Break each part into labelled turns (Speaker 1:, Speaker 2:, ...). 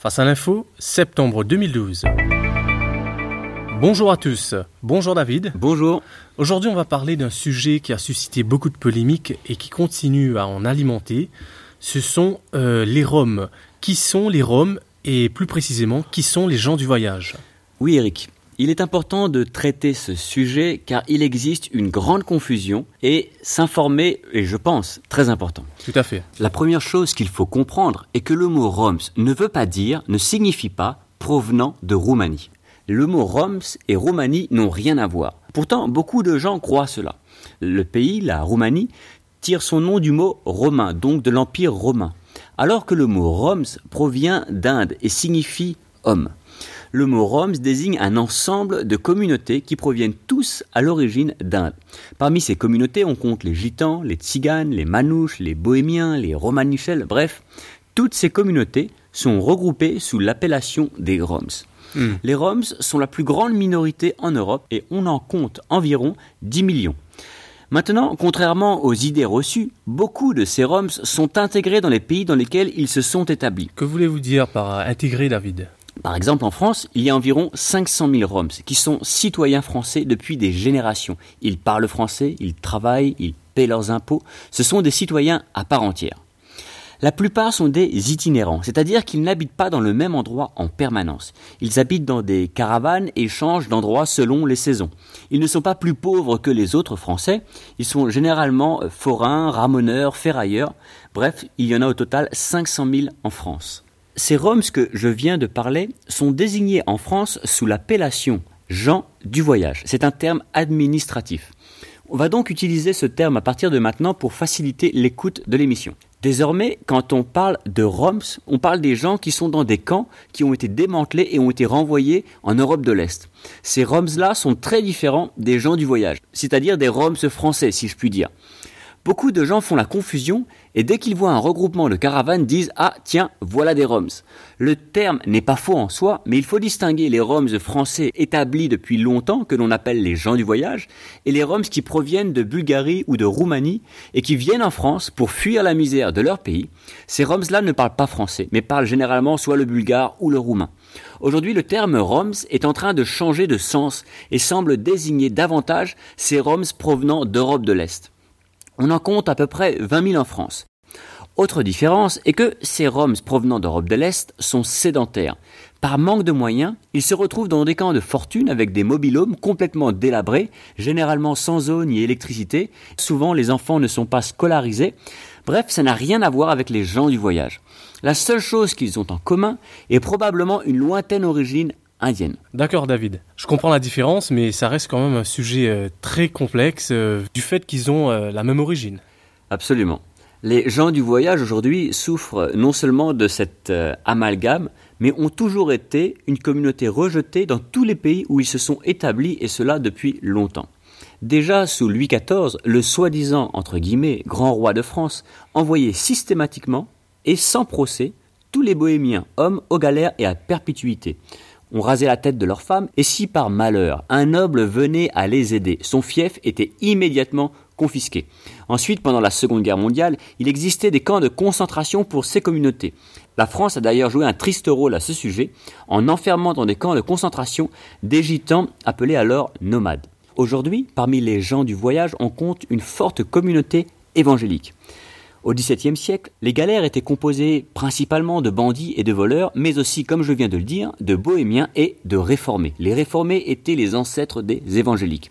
Speaker 1: Face à l'info, septembre 2012. Bonjour à tous. Bonjour David.
Speaker 2: Bonjour.
Speaker 1: Aujourd'hui, on va parler d'un sujet qui a suscité beaucoup de polémiques et qui continue à en alimenter. Ce sont euh, les Roms. Qui sont les Roms et plus précisément, qui sont les gens du voyage?
Speaker 2: Oui, Eric. Il est important de traiter ce sujet car il existe une grande confusion et s'informer est, je pense, très important.
Speaker 1: Tout à fait.
Speaker 2: La première chose qu'il faut comprendre est que le mot Roms ne veut pas dire, ne signifie pas provenant de Roumanie. Le mot Roms et Roumanie n'ont rien à voir. Pourtant, beaucoup de gens croient cela. Le pays, la Roumanie, tire son nom du mot romain, donc de l'Empire romain, alors que le mot Roms provient d'Inde et signifie homme le mot Roms désigne un ensemble de communautés qui proviennent tous à l'origine d'Inde. Parmi ces communautés, on compte les gitans, les tziganes, les manouches, les bohémiens, les romanichels, bref, toutes ces communautés sont regroupées sous l'appellation des Roms. Hmm. Les Roms sont la plus grande minorité en Europe et on en compte environ 10 millions. Maintenant, contrairement aux idées reçues, beaucoup de ces Roms sont intégrés dans les pays dans lesquels ils se sont établis.
Speaker 1: Que voulez-vous dire par intégrer, David?
Speaker 2: Par exemple, en France, il y a environ 500 000 Roms qui sont citoyens français depuis des générations. Ils parlent français, ils travaillent, ils paient leurs impôts. Ce sont des citoyens à part entière. La plupart sont des itinérants, c'est-à-dire qu'ils n'habitent pas dans le même endroit en permanence. Ils habitent dans des caravanes et changent d'endroit selon les saisons. Ils ne sont pas plus pauvres que les autres Français, ils sont généralement forains, ramoneurs, ferrailleurs. Bref, il y en a au total 500 000 en France. Ces Roms que je viens de parler sont désignés en France sous l'appellation gens du voyage. C'est un terme administratif. On va donc utiliser ce terme à partir de maintenant pour faciliter l'écoute de l'émission. Désormais, quand on parle de Roms, on parle des gens qui sont dans des camps qui ont été démantelés et ont été renvoyés en Europe de l'Est. Ces Roms-là sont très différents des gens du voyage, c'est-à-dire des Roms français, si je puis dire. Beaucoup de gens font la confusion et dès qu'ils voient un regroupement de caravanes disent Ah tiens, voilà des Roms. Le terme n'est pas faux en soi, mais il faut distinguer les Roms français établis depuis longtemps, que l'on appelle les gens du voyage, et les Roms qui proviennent de Bulgarie ou de Roumanie et qui viennent en France pour fuir la misère de leur pays. Ces Roms-là ne parlent pas français, mais parlent généralement soit le bulgare ou le roumain. Aujourd'hui, le terme Roms est en train de changer de sens et semble désigner davantage ces Roms provenant d'Europe de l'Est. On en compte à peu près 20 000 en France. Autre différence est que ces Roms provenant d'Europe de l'Est sont sédentaires. Par manque de moyens, ils se retrouvent dans des camps de fortune avec des mobilhomes complètement délabrés, généralement sans eau ni électricité. Souvent, les enfants ne sont pas scolarisés. Bref, ça n'a rien à voir avec les gens du voyage. La seule chose qu'ils ont en commun est probablement une lointaine origine indienne.
Speaker 1: D'accord David, je comprends la différence, mais ça reste quand même un sujet euh, très complexe euh, du fait qu'ils ont euh, la même origine.
Speaker 2: Absolument. Les gens du voyage aujourd'hui souffrent non seulement de cet amalgame, mais ont toujours été une communauté rejetée dans tous les pays où ils se sont établis, et cela depuis longtemps. Déjà sous Louis XIV, le soi-disant entre guillemets grand roi de France envoyait systématiquement et sans procès tous les bohémiens, hommes aux galères et à perpétuité on rasait la tête de leurs femmes, et si par malheur un noble venait à les aider, son fief était immédiatement confisqué. Ensuite, pendant la Seconde Guerre mondiale, il existait des camps de concentration pour ces communautés. La France a d'ailleurs joué un triste rôle à ce sujet, en enfermant dans des camps de concentration des gitans appelés alors nomades. Aujourd'hui, parmi les gens du voyage, on compte une forte communauté évangélique. Au XVIIe siècle, les galères étaient composées principalement de bandits et de voleurs, mais aussi, comme je viens de le dire, de bohémiens et de réformés. Les réformés étaient les ancêtres des évangéliques.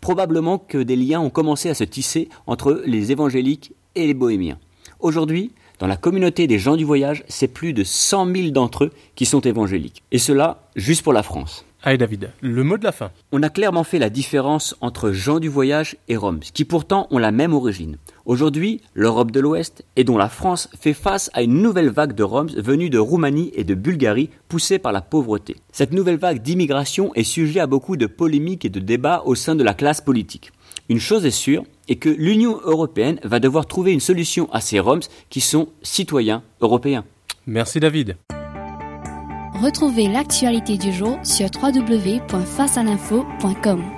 Speaker 2: Probablement que des liens ont commencé à se tisser entre les évangéliques et les bohémiens. Aujourd'hui, dans la communauté des gens du voyage, c'est plus de 100 000 d'entre eux qui sont évangéliques. Et cela, juste pour la France.
Speaker 1: Allez David, le mot de la fin.
Speaker 2: On a clairement fait la différence entre gens du voyage et Roms, qui pourtant ont la même origine. Aujourd'hui, l'Europe de l'Ouest, et dont la France, fait face à une nouvelle vague de Roms venus de Roumanie et de Bulgarie, poussée par la pauvreté. Cette nouvelle vague d'immigration est sujet à beaucoup de polémiques et de débats au sein de la classe politique. Une chose est sûre, est que l'Union européenne va devoir trouver une solution à ces Roms qui sont citoyens européens.
Speaker 1: Merci David.
Speaker 3: Retrouvez l'actualité du jour sur www.facealinfo.com.